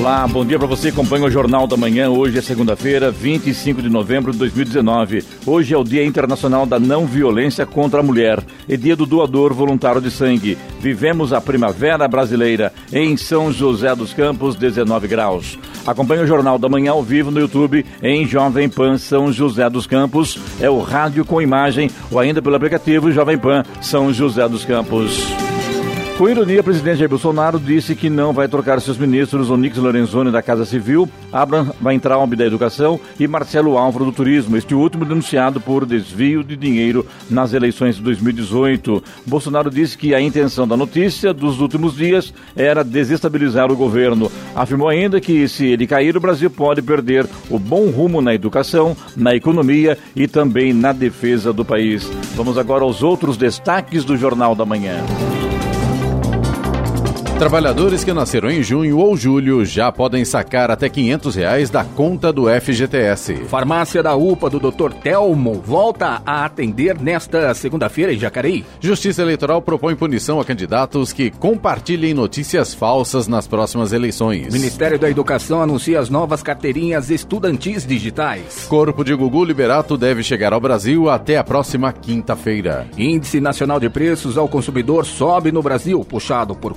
Olá, bom dia para você acompanha o Jornal da Manhã. Hoje é segunda-feira, 25 de novembro de 2019. Hoje é o Dia Internacional da Não Violência contra a Mulher e dia do doador voluntário de sangue. Vivemos a primavera brasileira em São José dos Campos, 19 graus. Acompanhe o Jornal da Manhã ao vivo no YouTube em Jovem Pan São José dos Campos. É o rádio com imagem ou ainda pelo aplicativo Jovem Pan São José dos Campos. Com ironia, o presidente Jair Bolsonaro disse que não vai trocar seus ministros Onix Lorenzoni da Casa Civil, Abraham Weintraub da Educação e Marcelo Álvaro do Turismo, este último denunciado por desvio de dinheiro nas eleições de 2018. Bolsonaro disse que a intenção da notícia dos últimos dias era desestabilizar o governo. Afirmou ainda que se ele cair, o Brasil pode perder o bom rumo na educação, na economia e também na defesa do país. Vamos agora aos outros destaques do Jornal da Manhã. Trabalhadores que nasceram em junho ou julho já podem sacar até 500 reais da conta do FGTS. Farmácia da UPA do Dr. Telmo volta a atender nesta segunda-feira em Jacareí. Justiça Eleitoral propõe punição a candidatos que compartilhem notícias falsas nas próximas eleições. Ministério da Educação anuncia as novas carteirinhas estudantis digitais. Corpo de Gugu Liberato deve chegar ao Brasil até a próxima quinta-feira. Índice Nacional de Preços ao Consumidor sobe no Brasil, puxado por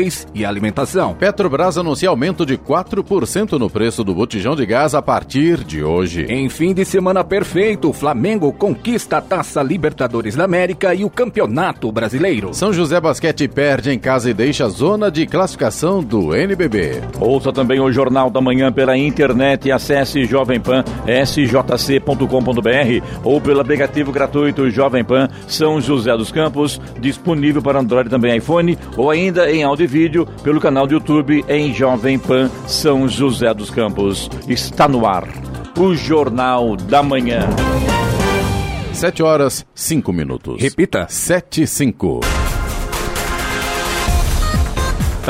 combustíveis e alimentação. Petrobras anuncia aumento de 4% no preço do botijão de gás a partir de hoje. Em fim de semana perfeito, Flamengo conquista a Taça Libertadores da América e o Campeonato Brasileiro. São José Basquete perde em casa e deixa a zona de classificação do NBB. Ouça também o Jornal da Manhã pela internet e acesse Jovem Pan sjc.com.br ou pelo aplicativo gratuito Jovem Pan São José dos Campos, disponível para Android também iPhone ou ainda em áudio vídeo pelo canal do YouTube em Jovem Pan São José dos Campos. Está no ar o Jornal da Manhã. 7 horas, 5 minutos. Repita. 7 e 5.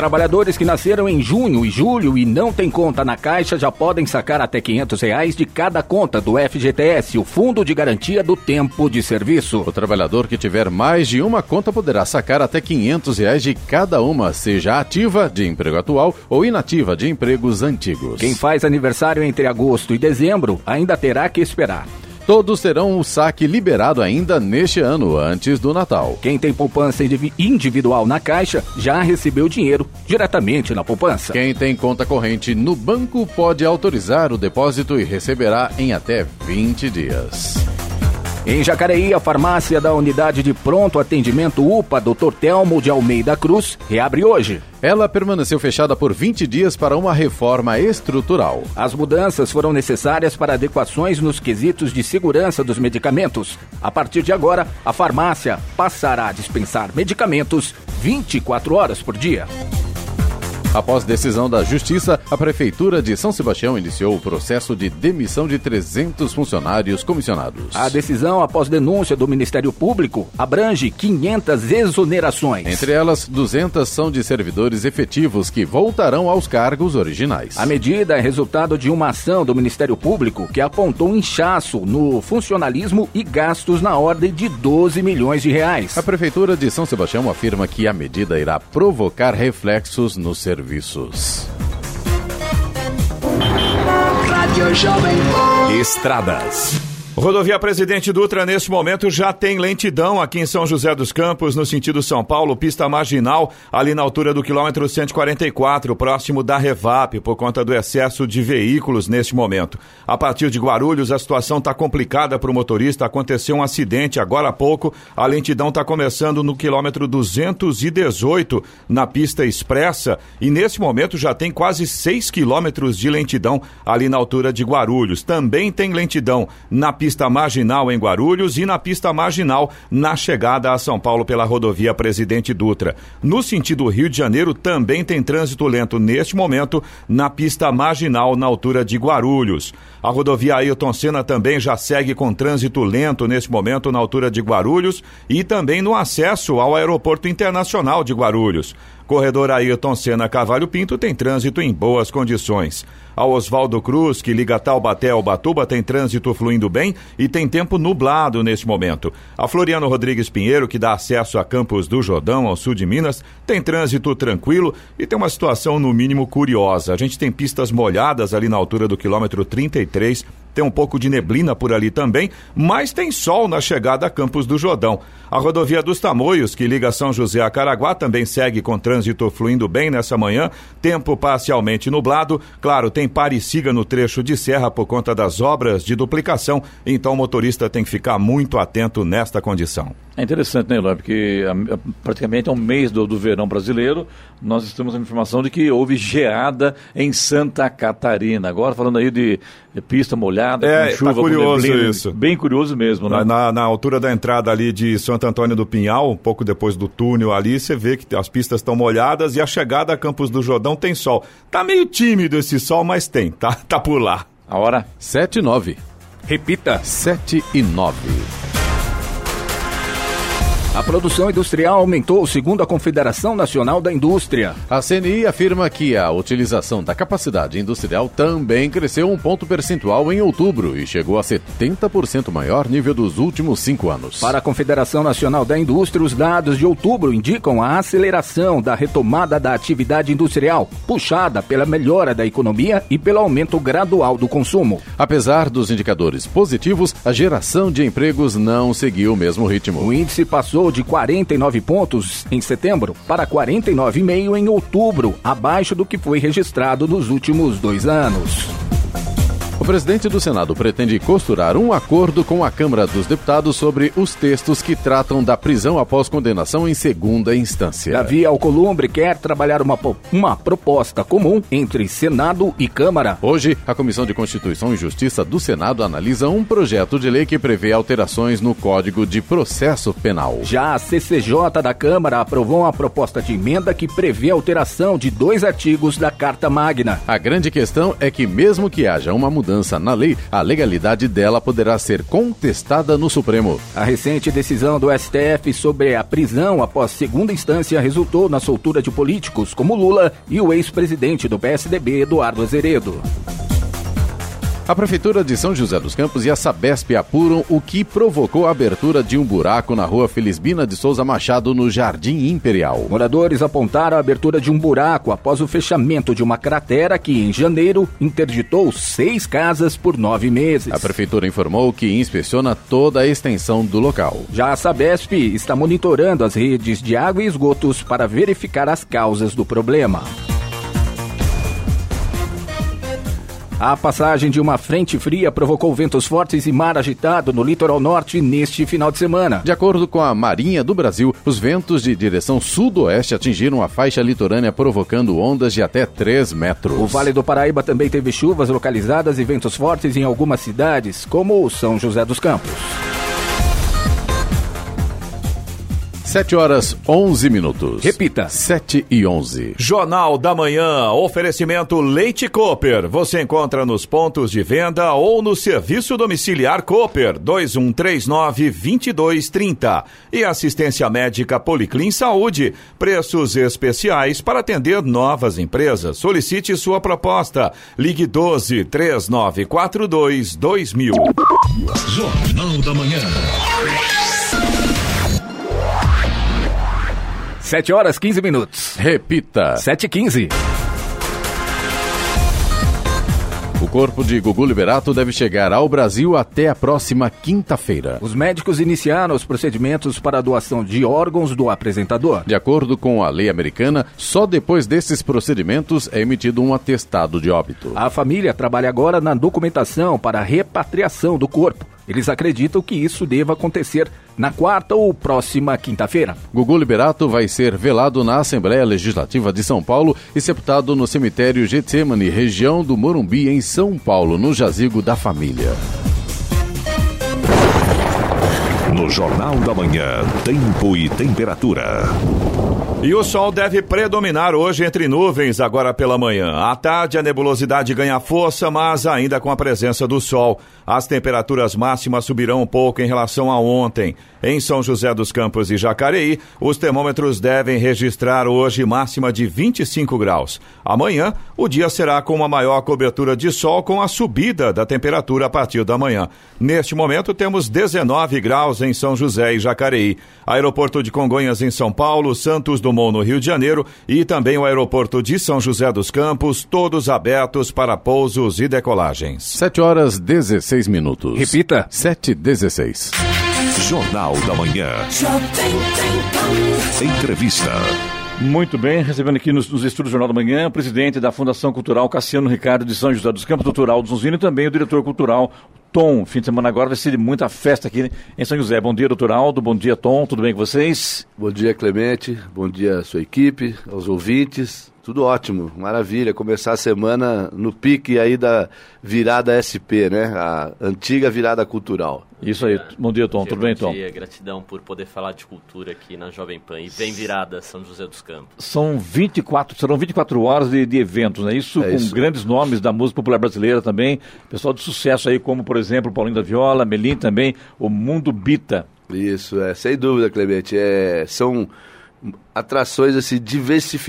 Trabalhadores que nasceram em junho e julho e não têm conta na Caixa já podem sacar até 500 reais de cada conta do FGTS, o Fundo de Garantia do Tempo de Serviço. O trabalhador que tiver mais de uma conta poderá sacar até 500 reais de cada uma, seja ativa de emprego atual ou inativa de empregos antigos. Quem faz aniversário entre agosto e dezembro ainda terá que esperar. Todos terão o saque liberado ainda neste ano, antes do Natal. Quem tem poupança individual na Caixa já recebeu dinheiro diretamente na poupança. Quem tem conta corrente no banco pode autorizar o depósito e receberá em até 20 dias. Em Jacareí, a farmácia da unidade de pronto atendimento UPA Dr. Telmo de Almeida Cruz reabre hoje. Ela permaneceu fechada por 20 dias para uma reforma estrutural. As mudanças foram necessárias para adequações nos quesitos de segurança dos medicamentos. A partir de agora, a farmácia passará a dispensar medicamentos 24 horas por dia. Após decisão da Justiça, a Prefeitura de São Sebastião iniciou o processo de demissão de 300 funcionários comissionados. A decisão, após denúncia do Ministério Público, abrange 500 exonerações. Entre elas, 200 são de servidores efetivos que voltarão aos cargos originais. A medida é resultado de uma ação do Ministério Público que apontou um inchaço no funcionalismo e gastos na ordem de 12 milhões de reais. A Prefeitura de São Sebastião afirma que a medida irá provocar reflexos no serviço serviços. Estradas. Rodovia Presidente Dutra, neste momento, já tem lentidão aqui em São José dos Campos, no sentido São Paulo, pista marginal, ali na altura do quilômetro 144, próximo da Revap, por conta do excesso de veículos neste momento. A partir de Guarulhos, a situação está complicada para o motorista. Aconteceu um acidente agora há pouco. A lentidão está começando no quilômetro 218, na pista expressa, e neste momento já tem quase 6 quilômetros de lentidão ali na altura de Guarulhos. Também tem lentidão na pista marginal em Guarulhos e na pista marginal na chegada a São Paulo pela rodovia Presidente Dutra. No sentido Rio de Janeiro, também tem trânsito lento neste momento na pista marginal na altura de Guarulhos. A rodovia Ailton Senna também já segue com trânsito lento neste momento na altura de Guarulhos e também no acesso ao Aeroporto Internacional de Guarulhos. Corredor Ailton Senna Cavalho Pinto tem trânsito em boas condições. A Oswaldo Cruz, que liga Taubaté ao Batuba, tem trânsito fluindo bem e tem tempo nublado neste momento. A Floriano Rodrigues Pinheiro, que dá acesso a Campos do Jordão, ao sul de Minas, tem trânsito tranquilo e tem uma situação no mínimo curiosa. A gente tem pistas molhadas ali na altura do quilômetro 33 93 tem um pouco de neblina por ali também, mas tem sol na chegada a Campos do Jordão. A rodovia dos Tamoios, que liga São José a Caraguá, também segue com trânsito fluindo bem nessa manhã, tempo parcialmente nublado. Claro, tem pare e siga no trecho de serra por conta das obras de duplicação, então o motorista tem que ficar muito atento nesta condição. É interessante, né, Eloy? Porque praticamente é um mês do, do verão brasileiro, nós estamos com informação de que houve geada em Santa Catarina. Agora, falando aí de pista molhada, é, com chuva, tá curioso neblina, isso. Bem curioso mesmo, né? Na, na, na, altura da entrada ali de Santo Antônio do Pinhal, um pouco depois do túnel ali, você vê que as pistas estão molhadas e a chegada a Campos do Jordão tem sol. Tá meio tímido esse sol, mas tem, tá, tá por lá. A hora? 7 e 9. Repita. 7 e 9. A produção industrial aumentou, segundo a Confederação Nacional da Indústria. A CNI afirma que a utilização da capacidade industrial também cresceu um ponto percentual em outubro e chegou a 70% maior nível dos últimos cinco anos. Para a Confederação Nacional da Indústria, os dados de outubro indicam a aceleração da retomada da atividade industrial, puxada pela melhora da economia e pelo aumento gradual do consumo. Apesar dos indicadores positivos, a geração de empregos não seguiu o mesmo ritmo. O índice passou de 49 pontos em setembro para 49,5 em outubro, abaixo do que foi registrado nos últimos dois anos. O presidente do Senado pretende costurar um acordo com a Câmara dos Deputados sobre os textos que tratam da prisão após condenação em segunda instância. Davi Alcolumbre quer trabalhar uma, uma proposta comum entre Senado e Câmara. Hoje, a Comissão de Constituição e Justiça do Senado analisa um projeto de lei que prevê alterações no Código de Processo Penal. Já a CCJ da Câmara aprovou uma proposta de emenda que prevê alteração de dois artigos da Carta Magna. A grande questão é que, mesmo que haja uma mudança mudança na lei, a legalidade dela poderá ser contestada no Supremo. A recente decisão do STF sobre a prisão após segunda instância resultou na soltura de políticos como Lula e o ex-presidente do PSDB, Eduardo Azeredo. A Prefeitura de São José dos Campos e a Sabesp apuram o que provocou a abertura de um buraco na rua Felisbina de Souza Machado, no Jardim Imperial. Moradores apontaram a abertura de um buraco após o fechamento de uma cratera que, em janeiro, interditou seis casas por nove meses. A Prefeitura informou que inspeciona toda a extensão do local. Já a Sabesp está monitorando as redes de água e esgotos para verificar as causas do problema. A passagem de uma frente fria provocou ventos fortes e mar agitado no litoral norte neste final de semana. De acordo com a Marinha do Brasil, os ventos de direção sudoeste atingiram a faixa litorânea, provocando ondas de até 3 metros. O Vale do Paraíba também teve chuvas localizadas e ventos fortes em algumas cidades, como São José dos Campos. 7 horas 11 minutos. Repita. 7 e 11. Jornal da Manhã. Oferecimento Leite Cooper. Você encontra nos pontos de venda ou no serviço domiciliar Cooper 2139-2230. E assistência médica Policlin Saúde. Preços especiais para atender novas empresas. Solicite sua proposta. Ligue 12 3942 2000. Jornal da Manhã. 7 horas 15 minutos. Repita. 7 e 15. O corpo de Gugu Liberato deve chegar ao Brasil até a próxima quinta-feira. Os médicos iniciaram os procedimentos para a doação de órgãos do apresentador. De acordo com a lei americana, só depois desses procedimentos é emitido um atestado de óbito. A família trabalha agora na documentação para a repatriação do corpo. Eles acreditam que isso deva acontecer na quarta ou próxima quinta-feira. Gugu Liberato vai ser velado na Assembleia Legislativa de São Paulo e sepultado no cemitério Getsemane, região do Morumbi, em São Paulo, no jazigo da família. No Jornal da Manhã, Tempo e Temperatura. E o sol deve predominar hoje entre nuvens agora pela manhã. À tarde, a nebulosidade ganha força, mas ainda com a presença do sol. As temperaturas máximas subirão um pouco em relação a ontem. Em São José dos Campos e Jacareí, os termômetros devem registrar hoje máxima de 25 graus. Amanhã, o dia será com uma maior cobertura de sol com a subida da temperatura a partir da manhã. Neste momento, temos 19 graus em São José e Jacareí. Aeroporto de Congonhas em São Paulo, Santos do Dumont, no Rio de Janeiro, e também o aeroporto de São José dos Campos, todos abertos para pousos e decolagens. 7 horas 16 minutos. Repita. 7 16. Jornal da Manhã. Entrevista. Muito bem, recebendo aqui nos, nos estúdios do Jornal da Manhã, o presidente da Fundação Cultural Cassiano Ricardo de São José dos Campos, doutor Aldo Zunzino, e também o diretor cultural Tom. Fim de semana agora vai ser muita festa aqui em São José. Bom dia, doutor Aldo. Bom dia, Tom. Tudo bem com vocês? Bom dia, Clemente. Bom dia à sua equipe, aos ouvintes. Tudo ótimo, maravilha. Começar a semana no pique aí da virada SP, né? A antiga virada cultural. Isso aí. Bom dia, Tom. Bom dia, Tudo bem, bom Tom? dia. Gratidão por poder falar de cultura aqui na Jovem Pan. E vem virada São José dos Campos. São 24, serão 24 horas de, de eventos, né? Isso É com isso. grandes nomes da música popular brasileira também. Pessoal de sucesso aí, como por exemplo Paulinho da Viola, Melim também, o Mundo Bita. Isso, é, sem dúvida, Clemente. É, são atrações assim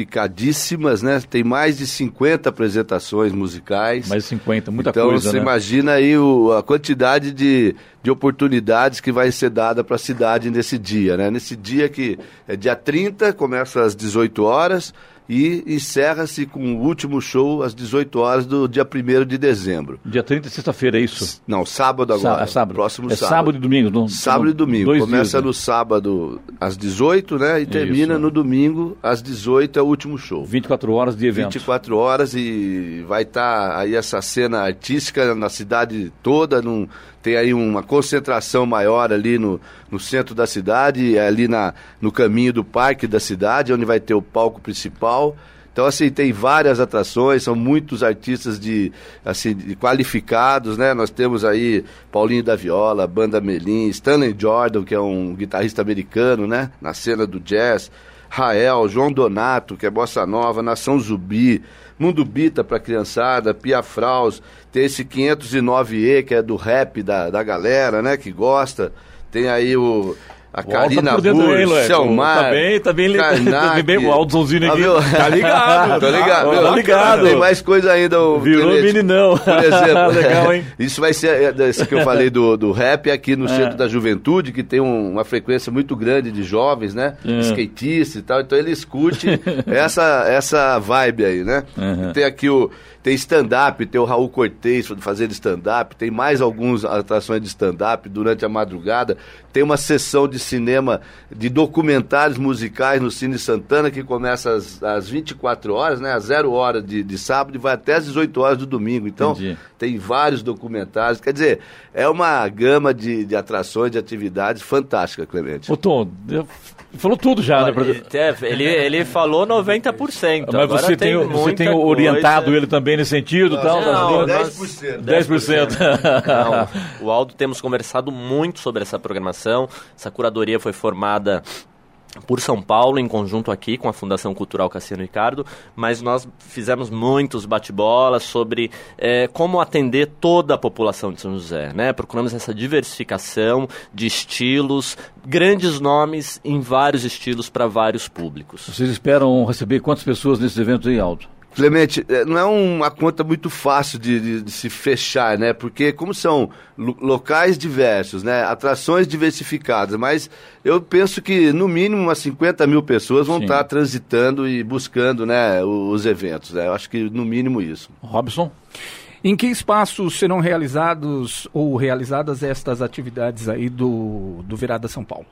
diversificadíssimas, né? Tem mais de 50 apresentações musicais. Mais de 50, muita então, coisa, você né? imagina aí o- a quantidade de, de oportunidades que vai ser dada para a cidade nesse dia, né? Nesse dia que é dia 30, começa às 18 horas e encerra-se com o último show às 18 horas do dia 1 de dezembro. Dia 30, sexta-feira, é isso? Não, sábado agora. Sá- é sábado. Próximo é sábado. sábado e domingo. Não, Sábado e domingo. Começa dias, né? no sábado às 18, né? E termina Isso. no domingo às 18, é o último show. 24 horas de evento. 24 horas e vai estar aí essa cena artística na cidade toda, num- tem aí uma concentração maior ali no, no centro da cidade, ali na, no caminho do parque da cidade, onde vai ter o palco principal. Então, assim, tem várias atrações, são muitos artistas de, assim, de qualificados, né? Nós temos aí Paulinho da Viola, Banda Melim, Stanley Jordan, que é um guitarrista americano, né? Na cena do jazz. Rael, João Donato, que é bossa nova, Nação Zumbi, Mundo Bita pra criançada, Pia Fraus, tem esse 509E, que é do rap da, da galera, né, que gosta. Tem aí o a O tá Karina Lué. Selmar, Tá bem, tá bem, Karnak. tá bem o Aldozãozinho Ah, aqui. meu- Tá ligado. Tô ligado. Tá ligado. Tem mais coisa ainda. o Virou Clemente. meninão. Por exemplo. Legal, hein? Isso vai ser, é, esse que eu falei do, do rap aqui no Centro da Juventude, que tem um- uma frequência muito grande de jovens, né? É. Skatistas e tal. Então eles curtem essa, essa vibe aí, né? Uhum. Tem aqui o. Tem stand-up, tem o Raul Cortez fazendo stand-up, tem mais algumas atrações de stand-up durante a madrugada. Tem uma sessão de cinema de documentários musicais no Cine Santana que começa às, às 24 horas, né? Às 0 horas de, de sábado e vai até às 18 horas do domingo. Então, Entendi. tem vários documentários. Quer dizer, é uma gama de, de atrações, de atividades fantástica, Clemente. Ô, Tom, eu- falou tudo já, né? Ele, é, ele, ele falou 90%. Mas Agora você tem, você muita tem orientado coisa. ele também nesse sentido e tal? Não, das- nós- 10%. 10%. Não, o Aldo temos conversado muito sobre essa programação. Essa curadoria foi formada por São Paulo, em conjunto aqui com a Fundação Cultural Cassiano Ricardo, mas nós fizemos muitos bate-bolas sobre eh, como atender toda a população de São José, né? Procuramos essa diversificação de estilos, grandes nomes em vários estilos para vários públicos. Vocês esperam receber quantas pessoas nesses eventos aí, Aldo? Clemente, eh, não é uma conta muito fácil de, de- de se fechar, né? Porque como são lo- locais diversos, né? Atrações diversificadas, mas eu penso que no mínimo umas 50 mil pessoas vão Sim. estar transitando e buscando, né? Os eventos, né? Eu acho que no mínimo isso. Robson? Em que espaços serão realizados ou realizadas estas atividades aí do, do Virada São Paulo?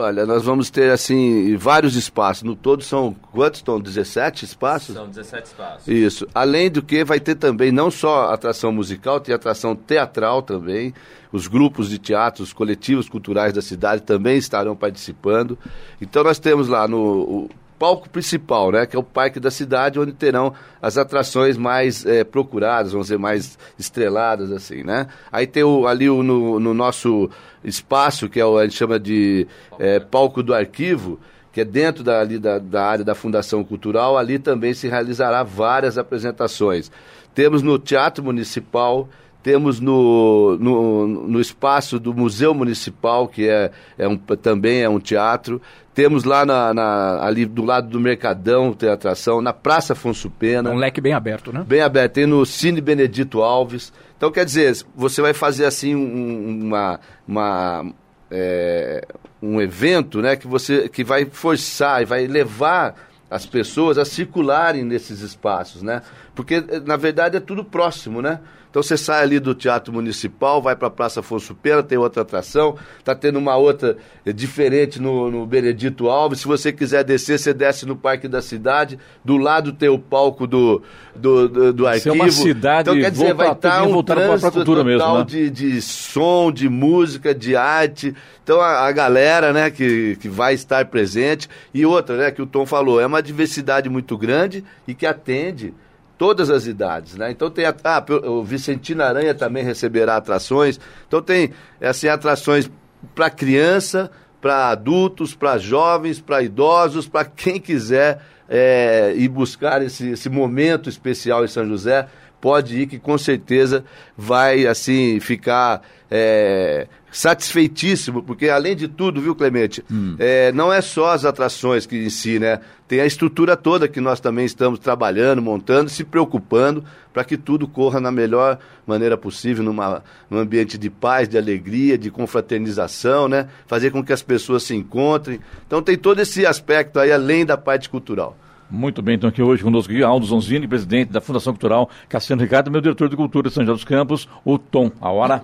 Olha, nós vamos ter assim vários espaços. No todo são quantos estão? 17 espaços? São 17 espaços. Isso. Além do que vai ter também não só atração musical, tem atração teatral também. Os grupos de teatro, os coletivos culturais da cidade também estarão participando. Então nós temos lá no o palco principal, né? Que é o parque da cidade, onde terão as atrações mais é, procuradas, vamos dizer, mais estreladas, assim, né? Aí tem o, ali o, no, no nosso espaço, que é o, a gente chama de é, palco do arquivo, que é dentro da, ali da, da área da Fundação Cultural, ali também se realizará várias apresentações. Temos no Teatro Municipal, temos no, no, no, espaço do Museu Municipal, que é, é um, também é um teatro. Temos lá na, na, ali do lado do Mercadão, tem atração, na Praça Afonso Pena. Um leque bem aberto, né? Bem aberto. Tem no Cine Benedito Alves. Então, quer dizer, você vai fazer assim um, uma, uma é, um evento né, que, você, que vai forçar e vai levar as pessoas a circularem nesses espaços, né? Porque, na verdade, é tudo próximo, né? Então você sai ali do Teatro Municipal, vai para a Praça Afonso Pena, tem outra atração, está tendo uma outra é, diferente no, no Benedito Alves. Se você quiser descer, você desce no Parque da Cidade, do lado tem o palco do, do, do, do arquivo. é uma cidade então quer dizer, vai estar tá um trânsito cultura total mesmo, né? de, de som, de música, de arte. Então a, a, galera, né, que, que vai estar presente. E outra, né, que o Tom falou, é uma diversidade muito grande e que atende todas as idades, né? Então tem a, ah, o Vicentino Aranha também receberá atrações. Então tem assim atrações para criança, para adultos, para jovens, para idosos, para quem quiser é, ir buscar esse, esse momento especial em São José pode ir que com certeza vai assim ficar é, satisfeitíssimo, porque além de tudo, viu, Clemente, hum. é, não é só as atrações que em si, né? Tem a estrutura toda que nós também estamos trabalhando, montando, se preocupando para que tudo corra na melhor maneira possível, numa, num ambiente de paz, de alegria, de confraternização, né? Fazer com que as pessoas se encontrem. Então tem todo esse aspecto aí, além da parte cultural. Muito bem, então aqui hoje conosco Aldo Zonzini, presidente da Fundação Cultural Cassiano Ricardo, meu diretor de cultura de São José dos Campos, o Tom. A hora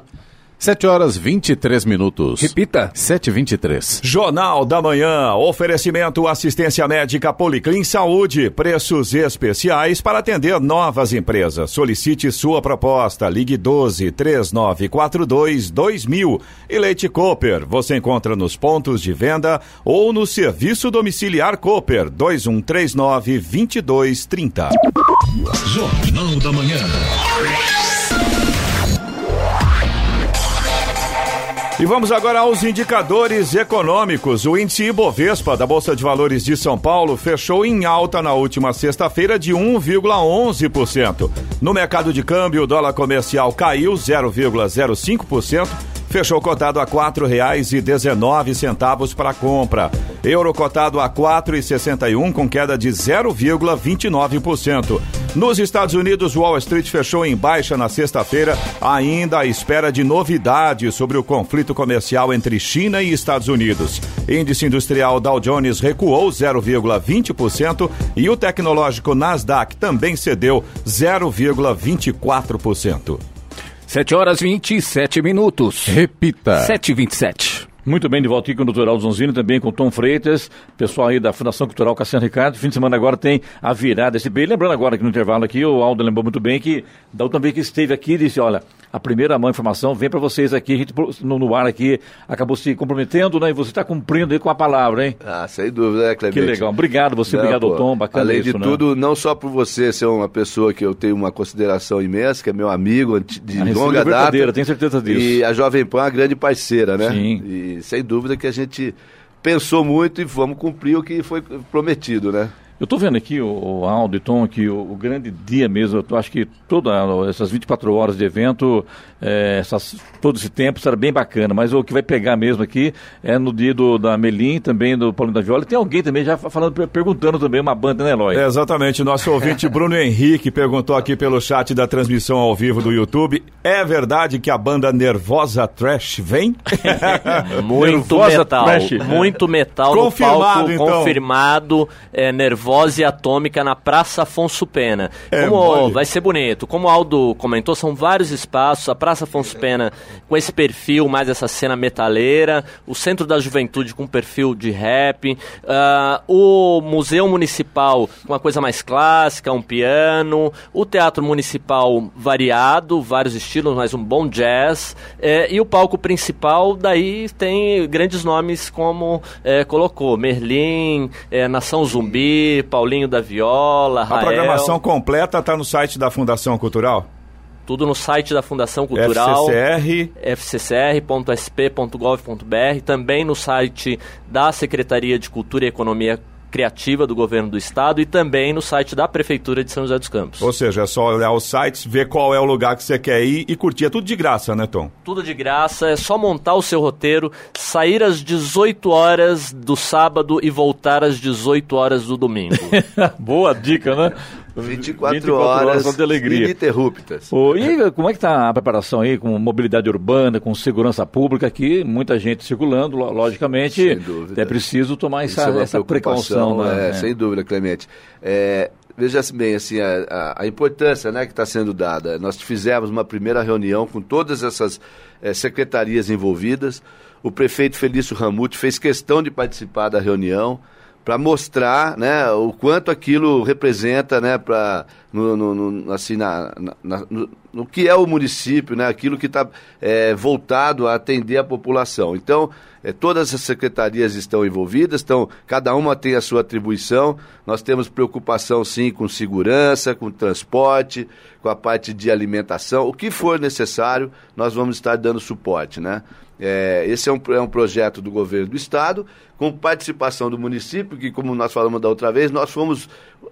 7 horas 23 minutos. Repita. 7h23. Jornal da Manhã. Oferecimento assistência médica Policlin Saúde. Preços especiais para atender novas empresas. Solicite sua proposta. Ligue 12 3942 2000. E Leite Cooper. Você encontra nos pontos de venda ou no serviço domiciliar Cooper 2139 2230. Jornal da Manhã. E vamos agora aos indicadores econômicos. O índice Ibovespa da Bolsa de Valores de São Paulo fechou em alta na última sexta-feira de 1,11%. No mercado de câmbio, o dólar comercial caiu 0,05% fechou cotado a quatro reais e dezenove centavos para compra. Euro cotado a quatro e sessenta e um com queda de 0,29%. Nos Estados Unidos, Wall Street fechou em baixa na sexta-feira, ainda à espera de novidades sobre o conflito comercial entre China e Estados Unidos. Índice industrial Dow Jones recuou 0,20% e o tecnológico Nasdaq também cedeu 0,24%. 7 horas 27 minutos. Repita. 7 e 27. Muito bem, de volta aqui com o doutor Aldo Zonzini, também com o Tom Freitas, pessoal aí da Fundação Cultural Cassiano Ricardo. Fim de semana agora tem a virada esse bem. Lembrando agora que no intervalo aqui, o Aldo lembrou muito bem que da última vez que esteve aqui, disse, olha, a primeira mão informação vem para vocês aqui, a gente no, no, ar aqui acabou se comprometendo, né? E você está cumprindo aí com a palavra, hein? Ah, sem dúvida, né, Clemente? Que legal. Obrigado você, não, obrigado, pô, Tom. Bacana Além isso, de né? tudo, não só por você ser uma pessoa que eu tenho uma consideração imensa, que é meu amigo de a longa é data. tenho certeza disso. E a Jovem Pan é uma grande parceira, né? Sim. E sem dúvida que a gente pensou muito e vamos cumprir o que foi prometido, né? Eu estou vendo aqui, o, Aldo e Tom, que o, o, grande dia mesmo, eu acho que todas essas 24 horas de evento, é, essas, todo esse tempo será bem bacana, mas o que vai pegar mesmo aqui é no dia do, da Melim, também do Paulinho da Viola. Tem alguém também já falando, perguntando também uma banda, né, Eloy? É, exatamente, nosso ouvinte Bruno Henrique perguntou aqui pelo chat da transmissão ao vivo do YouTube, é verdade que a banda Nervosa Trash vem? muito Nervosa metal, Trash. muito metal confirmado, no palco, então. confirmado, é, Nervosa voz e atômica na Praça Afonso Pena. É, Como mole. vai ser bonito. Como o Aldo comentou, são vários espaços. A Praça Afonso Pena com esse perfil, mais essa cena metaleira. O Centro da Juventude com perfil de rap. ah, o Museu Municipal com uma coisa mais clássica, um piano. O Teatro Municipal variado, vários estilos, mas um bom jazz. É, e o palco principal, daí tem grandes nomes como é, colocou: Merlin, é, Nação Zumbi, Paulinho da Viola, A Rael. programação completa está no site da Fundação Cultural? Tudo no site da Fundação Cultural. FCCR. fccr.sp.gov.br, também no site da Secretaria de Cultura e Economia Criativa do Governo do Estado e também no site da Prefeitura de São José dos Campos. Ou seja, é só olhar os sites, ver qual é o lugar que você quer ir e curtir. É tudo de graça, né, Tom? Tudo de graça, é só montar o seu roteiro, sair às 18 horas do sábado e voltar às 18 horas do domingo. Boa dica, né? 24, horas, só de alegria. ininterruptas. E como é que está a preparação aí com mobilidade urbana, com segurança pública aqui? Muita gente circulando, lo- logicamente. Sem dúvida. É preciso tomar Isso essa, é essa precaução, né? é, sem dúvida, Clemente. É, veja bem, assim, a, a- a importância né, que está sendo dada. Nós fizemos uma primeira reunião com todas essas eh, secretarias envolvidas. O prefeito Felício Ramute fez questão de participar da reunião para mostrar né, o quanto aquilo representa né, pra, no, no- no- assim, na, na- no, no que é o município, né, aquilo que está voltado a atender a população. Então, eh, todas as secretarias estão envolvidas, estão, cada uma tem a sua atribuição. Nós temos preocupação, sim, com segurança, com transporte, com a parte de alimentação. O que for necessário, nós vamos estar dando suporte, né? É, esse é um, é um projeto do governo do estado, com participação do município, que, como nós falamos da outra vez, nós fomos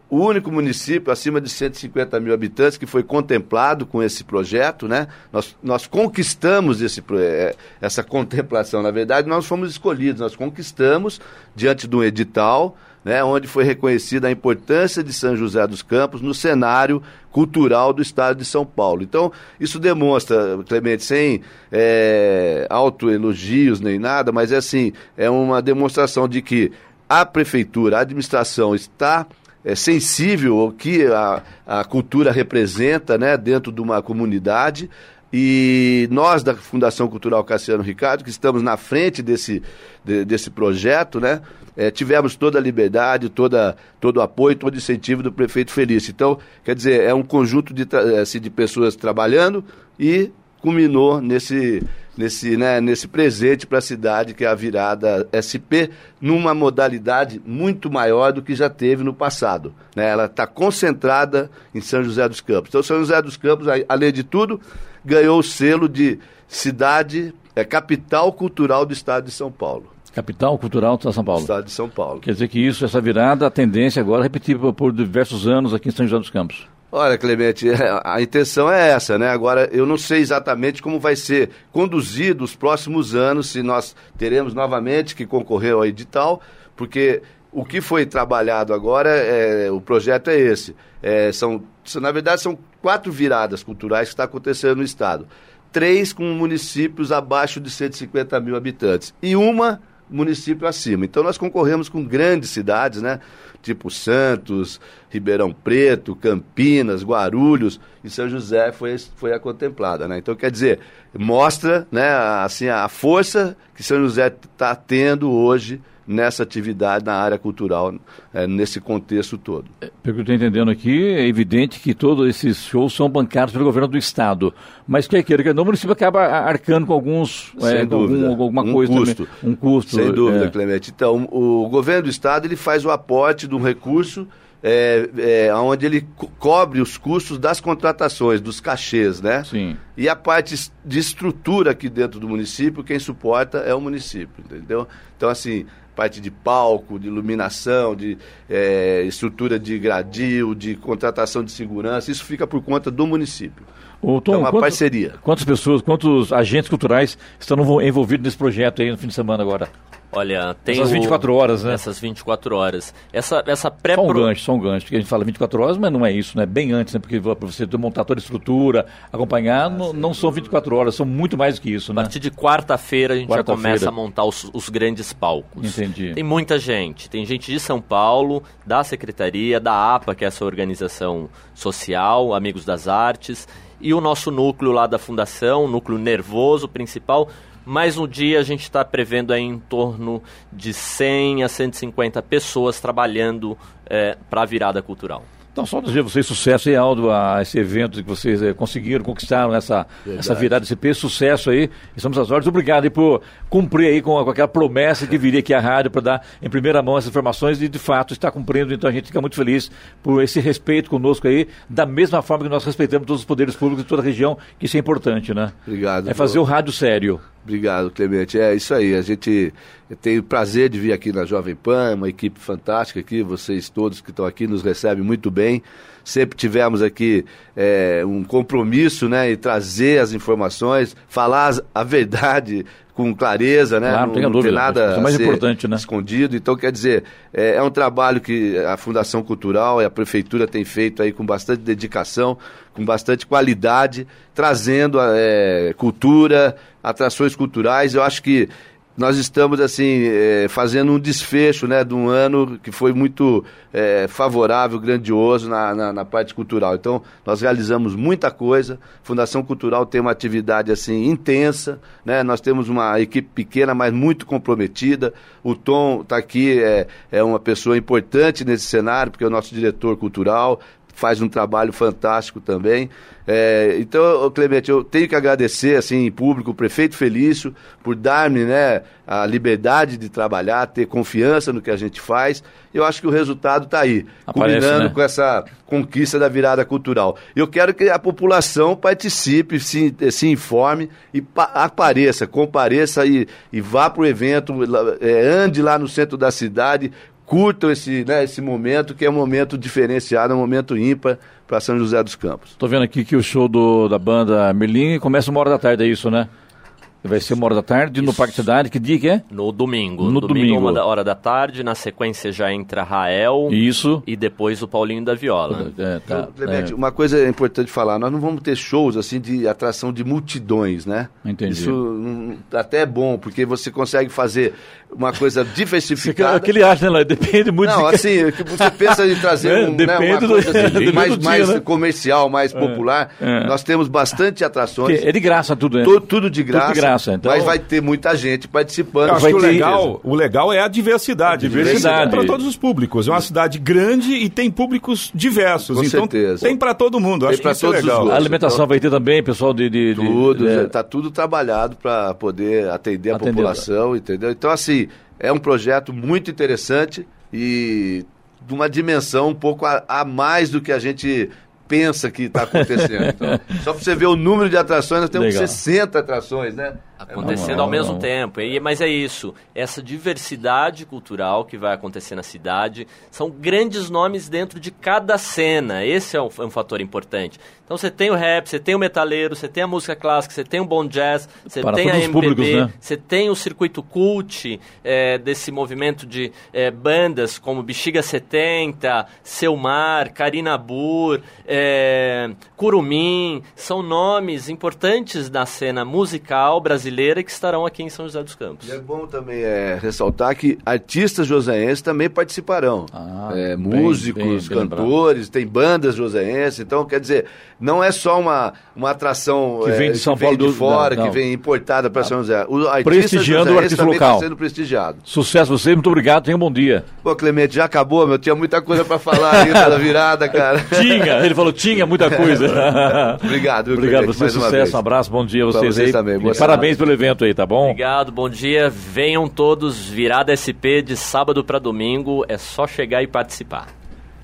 o único município acima de 150 mil habitantes que foi contemplado com esse projeto, né? Nós, nós conquistamos esse, pro- é, essa contemplação. Na verdade, nós fomos escolhidos, nós conquistamos diante de um edital, né, onde foi reconhecida a importância de São José dos Campos no cenário cultural do estado de São Paulo. Então, isso demonstra, Clemente, sem é, autoelogios nem nada, mas é assim, é uma demonstração de que a prefeitura, a administração está é, sensível ao que a, a cultura representa né, dentro de uma comunidade. E nós da Fundação Cultural Cassiano Ricardo, que estamos na frente desse, de- desse projeto, né, eh, tivemos toda a liberdade, toda, todo o apoio, todo o incentivo do prefeito Felício. Então, quer dizer, é um conjunto de, tra- assim, de pessoas trabalhando e culminou nesse, nesse, né, nesse presente para a cidade, que é a virada SP, numa modalidade muito maior do que já teve no passado. Né? Ela está concentrada em São José dos Campos. Então, São José dos Campos, além de tudo, ganhou o selo de cidade, é, capital cultural do estado de São Paulo. Capital Cultural de São Do Paulo. estado de São Paulo. Quer dizer que isso, essa virada, a tendência agora é repetir por diversos anos aqui em São José dos Campos. Olha, Clemente, é, a intenção é essa, né? Agora, eu não sei exatamente como vai ser conduzido os próximos anos, se nós teremos novamente que concorrer ao edital, porque o que foi trabalhado agora, é, o projeto é esse. É, são, na verdade, são quatro viradas culturais que está acontecendo no Estado. Três com municípios abaixo de 150 mil habitantes. E uma município acima. Então nós concorremos com grandes cidades, né? Tipo Santos, Ribeirão Preto, Campinas, Guarulhos e São José foi, foi a contemplada, né? Então quer dizer, mostra, né, assim, a força que São José está tendo hoje nessa atividade na área cultural, eh, nesse contexto todo. Pelo que eu estou entendendo aqui, é evidente que todos esses shows são bancados pelo governo do Estado. Mas quer queira, quer não, o município acaba arcando com alguns, Sem é, com dúvida. algum- alguma Um coisa custo. também. Um custo. Sem dúvida, é. Clemente. Então, o governo do estado ele faz o aporte de um recurso é, é, onde ele co- cobre os custos das contratações, dos cachês, né? Sim. E a parte de estrutura aqui dentro do município, quem suporta é o município, entendeu? Então, assim, parte de palco, de iluminação, de é, estrutura de gradil, de contratação de segurança, isso fica por conta do município. Ô, Tom, é uma parceria. Quantas pessoas, quantos agentes culturais estão envol- envolvidos nesse projeto aí no fim de semana agora? Olha, tem Essas o- 24 horas, né? Essas 24 horas. Essa, essa pré Só um gancho, só um gancho, porque a gente fala 24 horas, mas não é isso, né? Bem antes, né? Porque para você montar toda a estrutura, acompanhar, não, não são 24 horas, são muito mais do que isso, A né? partir de quarta-feira a gente já Quarta-feira. começa a montar os, os grandes palcos. Entendi. Tem muita gente. Tem gente de São Paulo, da Secretaria, da APA, que é essa organização social, Amigos das Artes, e o nosso núcleo lá da Fundação, o núcleo nervoso principal. Mas no dia a gente está prevendo aí em torno de 100 a 150 pessoas trabalhando para a virada cultural. Então, só desejo a vocês sucesso aí, Aldo, a esse evento que vocês eh, conseguiram, conquistaram essa, essa virada, esse peso, sucesso aí. Estamos às ordens. Obrigado aí por cumprir aí com, com aquela promessa que viria aqui à rádio para dar em primeira mão essas informações e, de fato, está cumprindo. Então, a gente fica muito feliz por esse respeito conosco aí, da mesma forma que nós respeitamos todos os poderes públicos de toda a região, que isso é importante, né? Obrigado. É fazer o rádio sério. Obrigado, Clemente. É isso aí. A gente tem o prazer de vir aqui na Jovem Pan, uma equipe fantástica aqui. Vocês todos que estão aqui nos recebem muito bem. Sempre tivemos aqui é, um compromisso, né, em trazer as informações, falar a verdade com clareza, né? Claro, não tenha tem dúvida. nada Isso é mais importante, né? escondido. Então, quer dizer, é, é um trabalho que a Fundação Cultural e a Prefeitura tem feito aí com bastante dedicação, com bastante qualidade, trazendo é, cultura, atrações culturais. Eu acho que nós estamos assim é, fazendo um desfecho né, de um ano que foi muito é, favorável, grandioso na, na, na parte cultural. Então, nós realizamos muita coisa. Fundação Cultural tem uma atividade assim intensa. Né? Nós temos uma equipe pequena, mas muito comprometida. O Tom está aqui, é, é uma pessoa importante nesse cenário, porque é o nosso diretor cultural faz um trabalho fantástico também. É, então, Clemente, eu tenho que agradecer assim, em público o prefeito Felício por dar-me né, a liberdade de trabalhar, ter confiança no que a gente faz. Eu acho que o resultado está aí, Aparece, culminando né? com essa conquista da virada cultural. Eu quero que a população participe, se, se informe e pa- apareça, compareça e, e vá para o evento, é, ande lá no centro da cidade, curtam esse, né, esse momento, que é um momento diferenciado, um momento ímpar para São José dos Campos. Tô vendo aqui que o show do, da banda Merlin começa uma hora da tarde, é isso, né? Vai ser uma hora da tarde no Parque Cidade. Que dia que é? No domingo. No domingo. uma da hora da tarde. Na sequência já entra Rael Isso. e depois o Paulinho da Viola. É, tá, Clemente, é, uma coisa importante falar, nós não vamos ter shows assim de atração de multidões, né? Entendi. Isso até é bom, porque você consegue fazer uma coisa diversificada. o que ele acha, né? Lá? Depende muito Não, de... assim, você pensa em trazer É, um, né, uma do- coisa assim, depende mais, do dia, mais né? comercial, mais popular. é. Nós temos bastante atrações. É de graça tudo, né? Tu- tudo de graça. Tudo de graça, então- Mas vai ter muita gente participando. Eu acho Vai que o legal, o legal é a diversidade. A diversidade. Para todos os públicos. É uma cidade grande e tem públicos diversos. Com então certeza. tem para todo mundo. Tem acho que isso é legal. A alimentação vai ter também, pessoal de... de, Tudo, é, está tudo trabalhado para poder atender a Atender. população, entendeu? Então, assim, é um projeto muito interessante e de uma dimensão um pouco a, a mais do que a gente pensa que está acontecendo. Então, só para você ver o número de atrações, nós temos Legal. 60 atrações, né? Acontecendo ao mesmo tempo. E, mas é isso. Essa diversidade cultural que vai acontecer na cidade são grandes nomes dentro de cada cena. Esse é um, é um fator importante. Então você tem o rap, você tem o metaleiro, você tem a música clássica, você tem o bom jazz, você Para tem a MPB, públicos, né? você tem o circuito cult é, desse movimento de é, bandas como Bexiga 70, Selmar, Karina Burr, é, Curumim. São nomes importantes da cena musical brasileira que estarão aqui em São José dos Campos. E é bom também é, ressaltar que artistas joseenses também participarão. Ah, É, bem, músicos, bem, bem cantores, tem bandas joseenses. Então, quer dizer, não é só uma, uma atração Que é, vem de São Paulo de fora, não, que não. vem importada para São José. O artista Prestigiando o artista também local. Tá sendo prestigiado. Sucesso a você, muito obrigado, tenha um bom dia. Pô, Clemente, já acabou, meu? Tinha muita coisa para falar ainda da virada, cara. Tinha, ele falou tinha muita coisa. Obrigado, viu, Obrigado Clemente, você, sucesso, um abraço, bom dia a vocês, vocês aí. também, boa Parabéns pelo evento aí, tá bom? Obrigado, bom dia. Venham todos, virada SP de sábado para domingo. É só chegar e participar.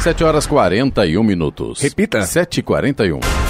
7 horas 41 minutos. Repita. 7h41.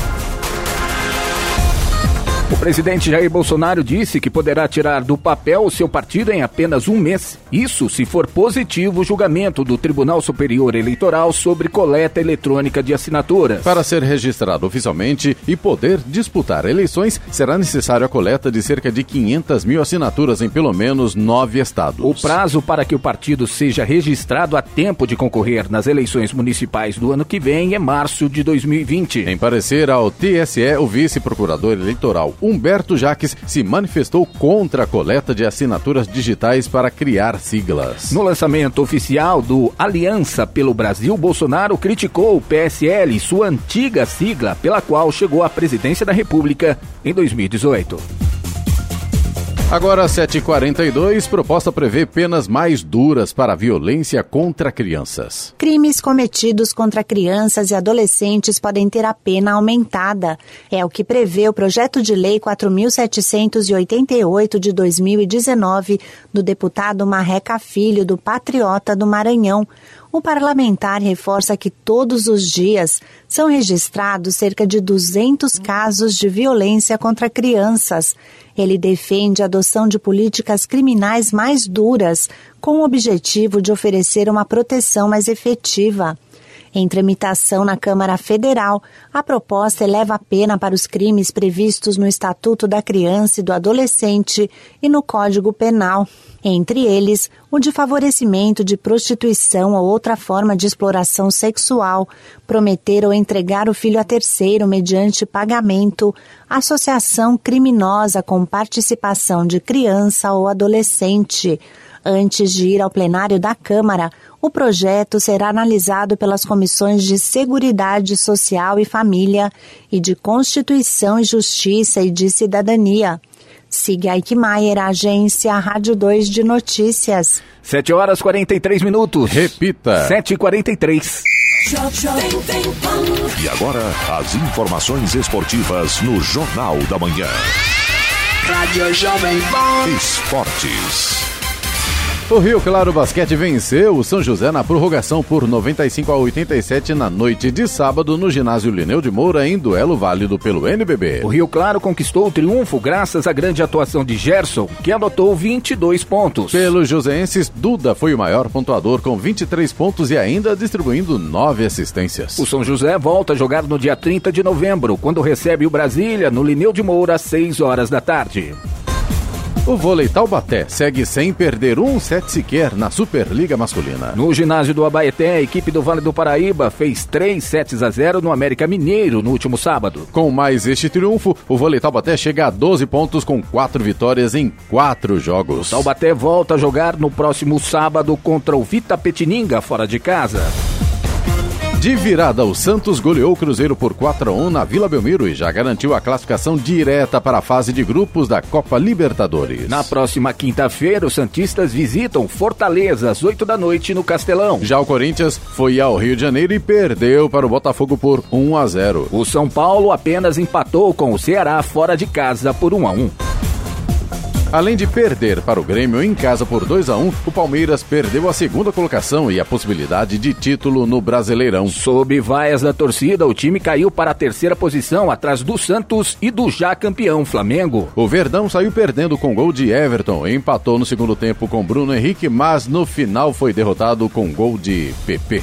O presidente Jair Bolsonaro disse que poderá tirar do papel o seu partido em apenas um mês. Isso se for positivo o julgamento do Tribunal Superior Eleitoral sobre coleta eletrônica de assinaturas. Para ser registrado oficialmente e poder disputar eleições, será necessário a coleta de cerca de 500 mil assinaturas em pelo menos nove estados. O prazo para que o partido seja registrado a tempo de concorrer nas eleições municipais do ano que vem é março de 2020. Em parecer ao TSE, o vice-procurador eleitoral Humberto Jaques se manifestou contra a coleta de assinaturas digitais para criar siglas. No lançamento oficial do Aliança pelo Brasil, Bolsonaro criticou o PSL, sua antiga sigla pela qual chegou à presidência da República em 2018. Agora, 7h42, proposta prevê penas mais duras para a violência contra crianças. Crimes cometidos contra crianças e adolescentes podem ter a pena aumentada. É o que prevê o projeto de lei 4.788 de 2019 do deputado Marreca Filho, do Patriota do Maranhão. O parlamentar reforça que todos os dias são registrados cerca de 200 casos de violência contra crianças. Ele defende a adoção de políticas criminais mais duras, com o objetivo de oferecer uma proteção mais efetiva. Em tramitação na Câmara Federal, a proposta eleva a pena para os crimes previstos no Estatuto da Criança e do Adolescente e no Código Penal. Entre eles, o de favorecimento de prostituição ou outra forma de exploração sexual, prometer ou entregar o filho a terceiro mediante pagamento, associação criminosa com participação de criança ou adolescente. Antes de ir ao plenário da Câmara, o projeto será analisado pelas comissões de Seguridade Social e Família e de Constituição e Justiça e de Cidadania. Siga Eichmeier, agência Rádio 2 de Notícias. 7 horas 43 minutos. Repita. 7h43. E agora, as informações esportivas no Jornal da Manhã. Rádio Jovem Pan. Esportes. O Rio Claro Basquete venceu o São José na prorrogação por 95 a 87 na noite de sábado no ginásio Lineu de Moura em duelo válido pelo NBB. O Rio Claro conquistou o triunfo graças à grande atuação de Gerson, que anotou 22 pontos. Pelos joseenses, Duda foi o maior pontuador com 23 pontos e ainda distribuindo 9 assistências. O São José volta a jogar no dia 30 de novembro, quando recebe o Brasília no Lineu de Moura às 6 horas da tarde. O vôlei Taubaté segue sem perder um set sequer na Superliga Masculina. No ginásio do Abaeté, a equipe do Vale do Paraíba fez 3 sets a 0 no América Mineiro no último sábado. Com mais este triunfo, o vôlei Taubaté chega a 12 pontos com 4 vitórias em 4 jogos. Taubaté volta a jogar no próximo sábado contra o Vita Petininga fora de casa. De virada, o Santos goleou o Cruzeiro por 4 a 1 na Vila Belmiro e já garantiu a classificação direta para a fase de grupos da Copa Libertadores. Na próxima quinta-feira, os Santistas visitam Fortaleza às 8 da noite no Castelão. Já o Corinthians foi ao Rio de Janeiro e perdeu para o Botafogo por 1 a 0. O São Paulo apenas empatou com o Ceará fora de casa por 1 a 1. Além de perder para o Grêmio em casa por 2 a 1, o Palmeiras perdeu a segunda colocação e a possibilidade de título no Brasileirão. Sob vaias da torcida, o time caiu para a terceira posição, atrás do Santos e do já campeão Flamengo. O Verdão saiu perdendo com gol de Everton, empatou no segundo tempo com Bruno Henrique, mas no final foi derrotado com gol de PP.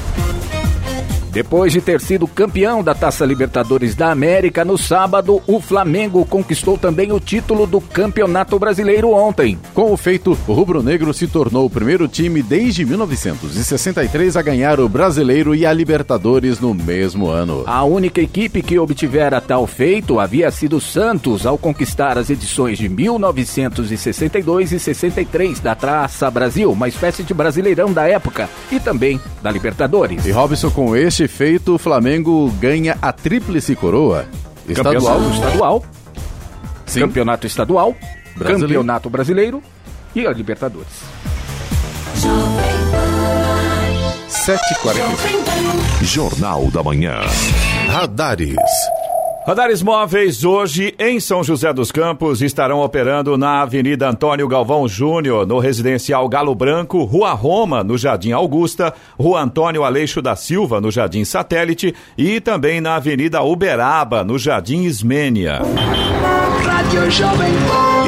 Depois de ter sido campeão da Taça Libertadores da América no sábado, o Flamengo conquistou também o título do Campeonato Brasileiro ontem. Com o feito, o rubro-negro se tornou o primeiro time desde 1963 a ganhar o Brasileiro e a Libertadores no mesmo ano. A única equipe que obtivera tal feito havia sido Santos ao conquistar as edições de 1962 e 63 da Taça Brasil, uma espécie de Brasileirão da época, e também da Libertadores. E Robson, com este feito, o Flamengo ganha a tríplice coroa. Estadual, Estadual, estadual, Sim. campeonato estadual, Brasileiro. campeonato brasileiro e a Libertadores. 7h45. Jornal da Manhã. Radares. Radares móveis hoje em São José dos Campos estarão operando na Avenida Antônio Galvão Júnior, no residencial Galo Branco, Rua Roma, no Jardim Augusta, Rua Antônio Aleixo da Silva, no Jardim Satélite e também na Avenida Uberaba, no Jardim Ismênia. Rádio Jovem.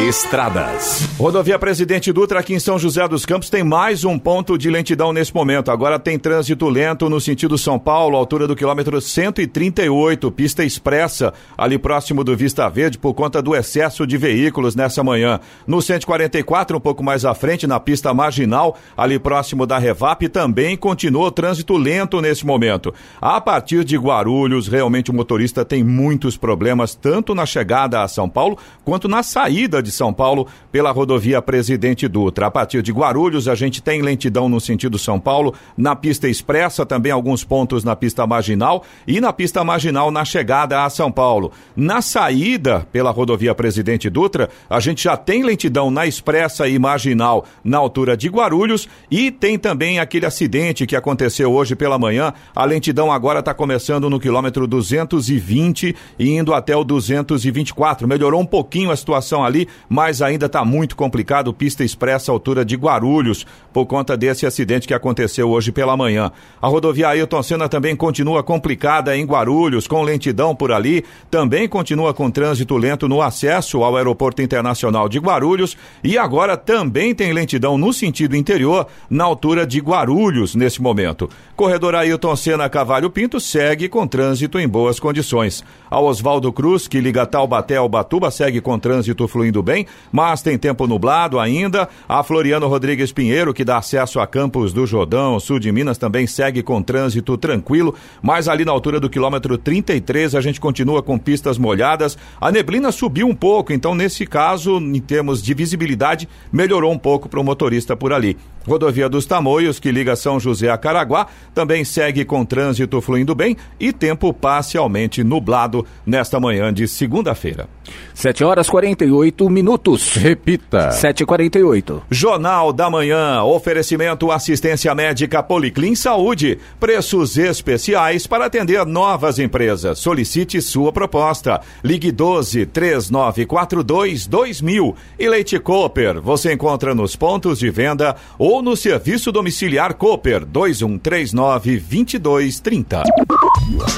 Estradas. Rodovia Presidente Dutra aqui em São José dos Campos tem mais um ponto de lentidão nesse momento. Agora tem trânsito lento no sentido São Paulo, altura do quilômetro 138, pista expressa, ali próximo do Vista Verde, por conta do excesso de veículos nessa manhã. No 144, um pouco mais à frente, na pista marginal, ali próximo da Revap, também continua o trânsito lento nesse momento. A partir de Guarulhos, realmente o motorista tem muitos problemas, tanto na chegada a São Paulo quanto na saída de São Paulo pela rodovia Presidente Dutra. A partir de Guarulhos, a gente tem lentidão no sentido São Paulo, na pista expressa, também alguns pontos na pista marginal e na pista marginal na chegada a São Paulo. Na saída pela rodovia Presidente Dutra, a gente já tem lentidão na expressa e marginal na altura de Guarulhos e tem também aquele acidente que aconteceu hoje pela manhã. A lentidão agora está começando no quilômetro 220 e indo até o 224. Melhorou um pouquinho a situação ali, mas ainda está muito complicado. Pista expressa altura de Guarulhos, por conta desse acidente que aconteceu hoje pela manhã. A rodovia Ailton Senna também continua complicada em Guarulhos, com lentidão por ali. Também continua com trânsito lento no acesso ao Aeroporto Internacional de Guarulhos. E agora também tem lentidão no sentido interior, na altura de Guarulhos, nesse momento. Corredor Ailton Senna Cavalho Pinto segue com trânsito em boas condições. A Oswaldo Cruz, que liga Taubaté ao Batuba, segue com trânsito fluindo bem, mas tem tempo nublado ainda. A Floriano Rodrigues Pinheiro, que dá acesso a Campos do Jordão, sul de Minas, também segue com trânsito tranquilo, mas ali na altura do quilômetro 33 a gente continua com pistas molhadas. A neblina subiu um pouco, então nesse caso, em termos de visibilidade, melhorou um pouco para o motorista por ali. Rodovia dos Tamoios, que liga São José a Caraguá, também segue com trânsito fluindo bem e tempo parcialmente nublado nesta manhã de segunda-feira. 7 horas 48 minutos. Repita. 7h48. Jornal da Manhã, oferecimento assistência médica Policlin Saúde, preços especiais para atender novas empresas. Solicite sua proposta. Ligue 12 3942 2000 e Leite Cooper. Você encontra nos pontos de venda ou no serviço domiciliar Cooper 2139 2230.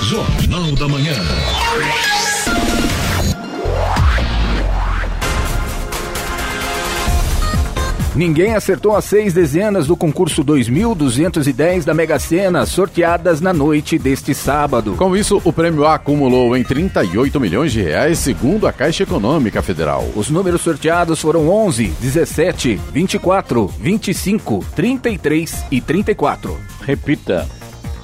Jornal da Manhã. Ninguém acertou as seis dezenas do concurso 2210 da Mega Sena, sorteadas na noite deste sábado. Com isso, o prêmio acumulou em 38 milhões de reais, segundo a Caixa Econômica Federal. Os números sorteados foram 11, 17, 24, 25, 33 e 34. Repita.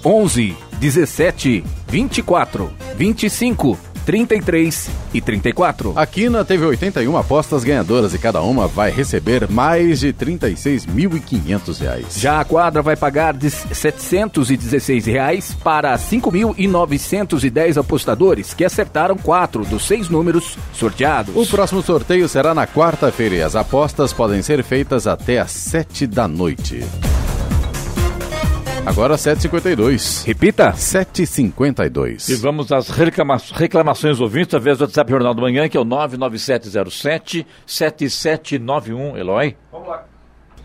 11, 17, 24, 25, 33 e 34. A Quina teve 81 apostas ganhadoras e cada uma vai receber mais de 36.500 reais. Já a quadra vai pagar de 716 reais para 5.910 apostadores que acertaram quatro dos seis números sorteados. O próximo sorteio será na quarta-feira e as apostas podem ser feitas até às 7 da noite. Agora 7h52. Repita. 7h52. E vamos às reclama reclamações ouvintes, através do WhatsApp Jornal do Manhã, que é o 99707 7791. Eloy?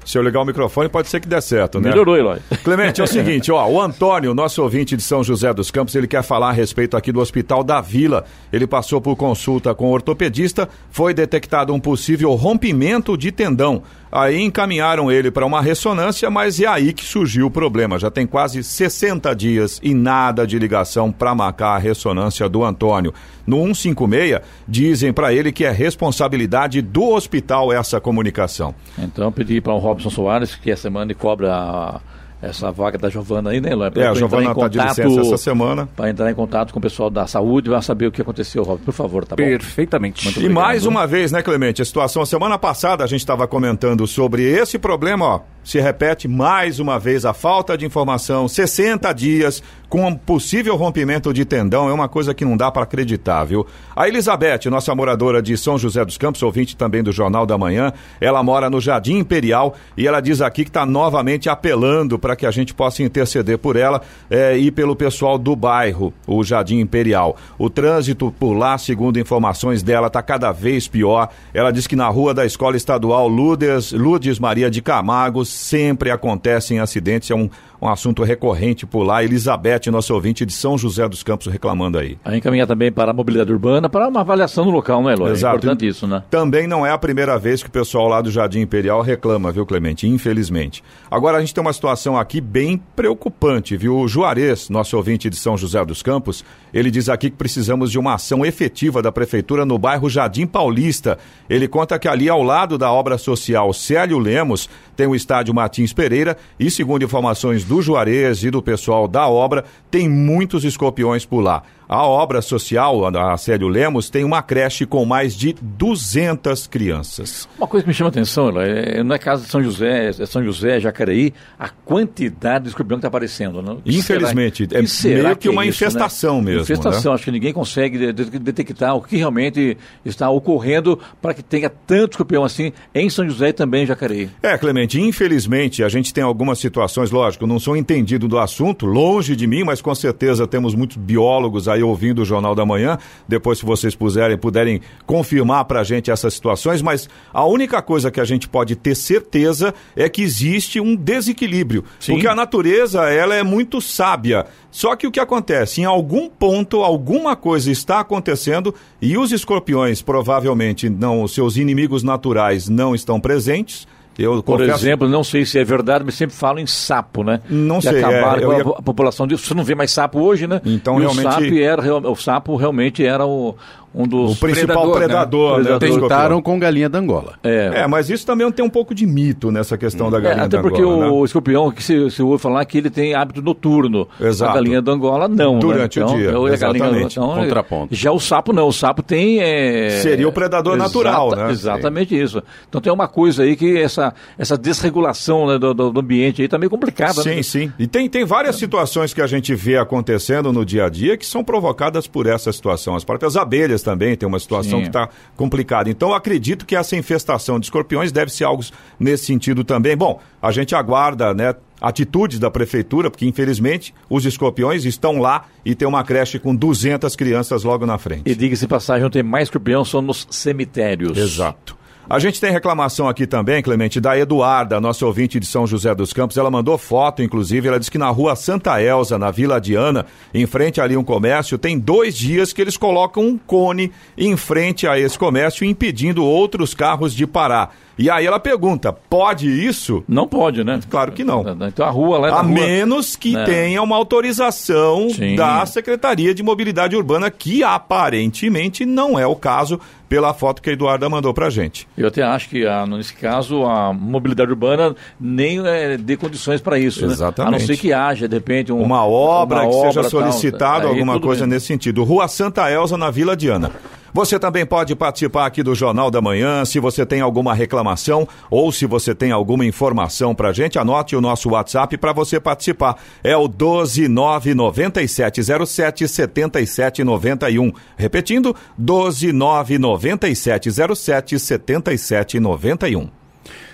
Se eu ligar o microfone, pode ser que dê certo, né? Melhorou, Eloy. Clemente, é o seguinte, ó, o Antônio, nosso ouvinte de São José dos Campos, ele quer falar a respeito aqui do Hospital da Vila. Ele passou por consulta com o ortopedista, foi detectado um possível rompimento de tendão. Aí encaminharam ele para uma ressonância, mas é aí que surgiu o problema. Já tem quase 60 dias e nada de ligação para marcar a ressonância do Antônio. No 156, dizem para ele que é responsabilidade do hospital essa comunicação. Então, pedi para o Robson Soares, que essa semana cobra a- essa vaga da Giovana aí, né? Pra- É, a pra Giovana entrar em está de licença essa semana. Para entrar em contato com o pessoal da saúde, vai saber o que aconteceu, Robson. Por favor, tá bom? Perfeitamente. E mais uma vez, né, Clemente? A situação, semana passada a gente estava comentando sobre esse problema, ó. Se repete mais uma vez a falta de informação, 60 dias com um possível rompimento de tendão, é uma coisa que não dá para acreditar, viu? A Elizabeth, nossa moradora de São José dos Campos, ouvinte também do Jornal da Manhã, ela mora no Jardim Imperial e ela diz aqui que está novamente apelando para que a gente possa interceder por ela é, e pelo pessoal do bairro, o Jardim Imperial. O trânsito por lá, segundo informações dela, está cada vez pior. Ela diz que na rua da Escola Estadual Lourdes Maria de Camargo sempre acontecem acidentes, é um um assunto recorrente por lá. Elizabeth, nosso ouvinte de São José dos Campos, reclamando aí. A encaminhar também para a mobilidade urbana, para uma avaliação no local, não é, Lóia? Exato. É importante isso, né? Também não é a primeira vez que o pessoal lá do Jardim Imperial reclama, viu, Clemente? Infelizmente. Agora a gente tem uma situação aqui bem preocupante, viu? O Juarez, nosso ouvinte de São José dos Campos, ele diz aqui que precisamos de uma ação efetiva da Prefeitura no bairro Jardim Paulista. Ele conta que ali ao lado da obra social Célio Lemos tem o estádio Martins Pereira e, segundo informações do Juarez e do pessoal da obra, tem muitos escorpiões por lá. A obra social, a Célio Lemos, tem uma creche com mais de 200 crianças. Uma coisa que me chama a atenção, é, não é caso de São José, é São José, Jacareí, a quantidade de escorpião que está aparecendo. Não? Infelizmente, será, é meio que, que é uma isso, infestação né? mesmo. Infestação, né? acho que ninguém consegue detectar o que realmente está ocorrendo para que tenha tanto escorpião assim em São José e também em Jacareí. É, Clemente, infelizmente a gente tem algumas situações, lógico, não sou entendido do assunto, longe de mim, mas com certeza temos muitos biólogos aí aí ouvindo o Jornal da Manhã, depois se vocês puserem, puderem confirmar para a gente essas situações, mas a única coisa que a gente pode ter certeza é que existe um desequilíbrio, Sim. porque a natureza ela é muito sábia. Só que o que acontece, em algum ponto, alguma coisa está acontecendo e os escorpiões provavelmente não, seus inimigos naturais não estão presentes eu Por confesso... exemplo, não sei se é verdade, mas sempre falam em sapo, né? Não que sei. Acabaram é, ia... a população disso. Você não vê mais sapo hoje, né? Então, e realmente... O sapo, era, o sapo realmente era o, um dos o principal predador, né? predador né? Tentaram com galinha da Angola. É. é, mas isso também tem um pouco de mito nessa questão da galinha é, até da porque Angola. Até porque o né? escorpião, que se, se ouve falar que ele tem hábito noturno. Exato. A galinha da Angola não. Né? Durante né? então, o dia. Eu, Exatamente. Então, Contraponto. Já o sapo não. O sapo tem. É... Seria o predador Exata, natural, né? Exatamente Sim. isso. Então tem uma coisa aí que essa, essa desregulação né, do, do, ambiente aí tá meio complicada. Sim, né? sim. E tem, tem várias situações que a gente vê acontecendo no dia a dia que são provocadas por essa situação. As próprias abelhas também tem uma situação sim. que está complicado. Então, acredito que essa infestação de escorpiões deve ser algo nesse sentido também. Bom, a gente aguarda, né? Atitudes da prefeitura, porque infelizmente os escorpiões estão lá e tem uma creche com 200 crianças logo na frente. E diga-se passagem, não tem mais escorpião, são nos cemitérios. Exato. A gente tem reclamação aqui também, Clemente, da Eduarda, nossa ouvinte de São José dos Campos. Ela mandou foto, inclusive, ela disse que na rua Santa Elza, na Vila Diana, em frente ali um comércio, tem dois dias que eles colocam um cone em frente a esse comércio, impedindo outros carros de parar. E aí ela pergunta: pode isso? Não pode, né? Claro que não. Então a rua lá é A rua... menos que é. tenha uma autorização Sim. da Secretaria de Mobilidade Urbana, que aparentemente não é o caso pela foto que a Eduarda mandou pra gente. Eu até acho que, a, nesse caso, a mobilidade urbana nem é, dê condições para isso. Exatamente. Né? A não ser que haja, de repente, um, uma obra uma que obra, seja solicitado, alguma coisa bem. nesse sentido. Rua Santa Elza, na Vila Diana. Você também pode participar aqui do Jornal da Manhã. Se você tem alguma reclamação ou se você tem alguma informação para gente, anote o nosso WhatsApp para você participar. É o 12997077791. Repetindo, 12997077791.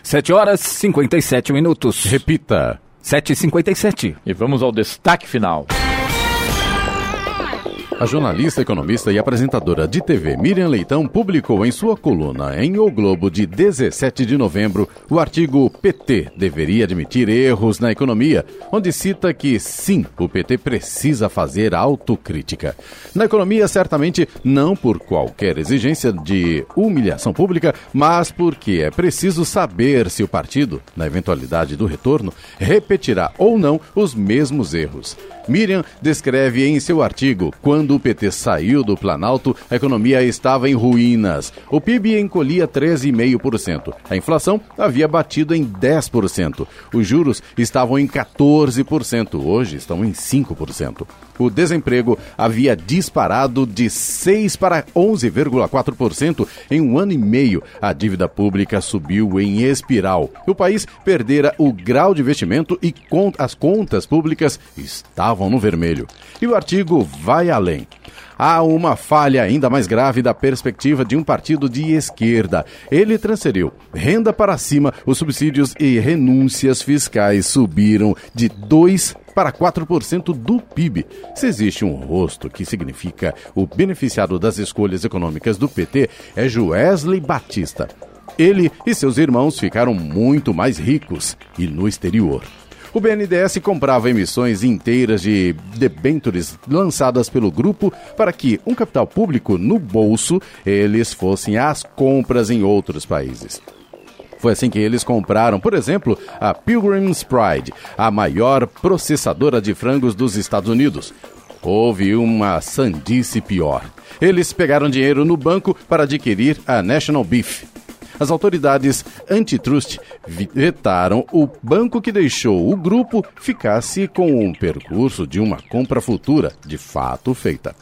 7 horas 57 minutos. Repita. 7h57. E vamos ao destaque final. A jornalista, economista e apresentadora de TV Miriam Leitão publicou em sua coluna em O Globo de 17 de novembro o artigo PT deveria admitir erros na economia, onde cita que sim, o PT precisa fazer autocrítica. Na economia, certamente não por qualquer exigência de humilhação pública, mas porque é preciso saber se o partido, na eventualidade do retorno, repetirá ou não os mesmos erros. Miriam descreve em seu artigo: quando o PT saiu do Planalto, a economia estava em ruínas. O PIB encolhia 13,5%. A inflação havia batido em 10%. Os juros estavam em 14%. Hoje estão em 5%. O desemprego havia disparado de 6 para 11,4% em um ano e meio. A dívida pública subiu em espiral. O país perdera o grau de investimento e as contas públicas estavam no vermelho. E o artigo vai além há uma falha ainda mais grave da perspectiva de um partido de esquerda. Ele transferiu renda para cima, os subsídios e renúncias fiscais subiram de 2 para 4% do PIB. Se existe um rosto que significa o beneficiado das escolhas econômicas do PT, é Joesley Batista. Ele e seus irmãos ficaram muito mais ricos e no exterior. O BNDES comprava emissões inteiras de debêntures lançadas pelo grupo para que um capital público no bolso eles fossem às compras em outros países. Foi assim que eles compraram, por exemplo, a Pilgrim's Pride, a maior processadora de frangos dos Estados Unidos. Houve uma sandice pior. Eles pegaram dinheiro no banco para adquirir a National Beef. As autoridades antitrust vetaram o banco que deixou o grupo ficasse com um percurso de uma compra futura, de fato feita.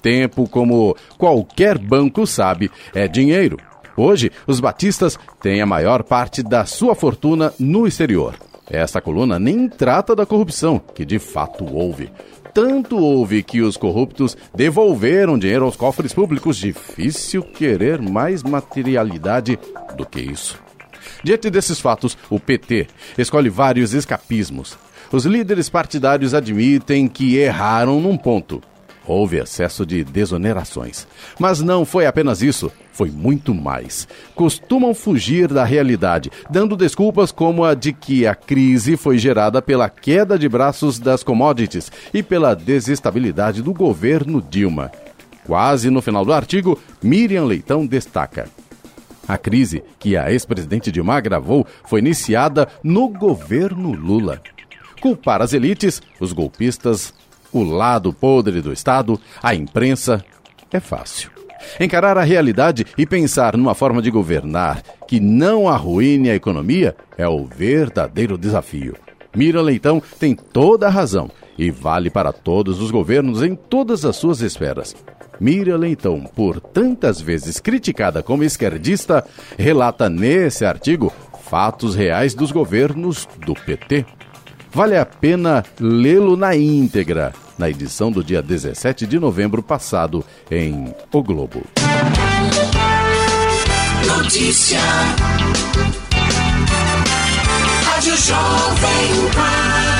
Tempo, como qualquer banco sabe, é dinheiro. Hoje, os batistas têm a maior parte da sua fortuna no exterior. Esta coluna nem trata da corrupção, que de fato houve. Tanto houve que os corruptos devolveram dinheiro aos cofres públicos. Difícil querer mais materialidade do que isso. Diante desses fatos, o PT escolhe vários escapismos. Os líderes partidários admitem que erraram num ponto. Houve excesso de desonerações. Mas não foi apenas isso, foi muito mais. Costumam fugir da realidade, dando desculpas como a de que a crise foi gerada pela queda de braços das commodities e pela desestabilidade do governo Dilma. Quase no final do artigo, Miriam Leitão destaca. A crise que a ex-presidente Dilma agravou foi iniciada no governo Lula. Culpar as elites, os golpistas, o lado podre do Estado, a imprensa, é fácil. Encarar a realidade e pensar numa forma de governar que não arruine a economia é o verdadeiro desafio. Mira Leitão tem toda a razão e vale para todos os governos em todas as suas esferas. Mira Leitão, por tantas vezes criticada como esquerdista, relata nesse artigo fatos reais dos governos do PT. Vale a pena lê-lo na íntegra, na edição do dia 17 de novembro passado, em O Globo. Notícia. Rádio Jovem Pan.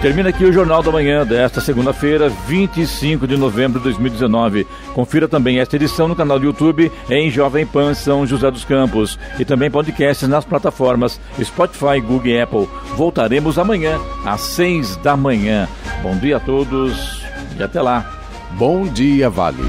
Termina aqui o Jornal da Manhã desta segunda-feira, 25 de novembro de 2019. Confira também esta edição no canal do YouTube em Jovem Pan São José dos Campos e também podcasts nas plataformas Spotify, Google e Apple. Voltaremos amanhã às 6 da manhã. Bom dia a todos e até lá. Bom dia, Vale.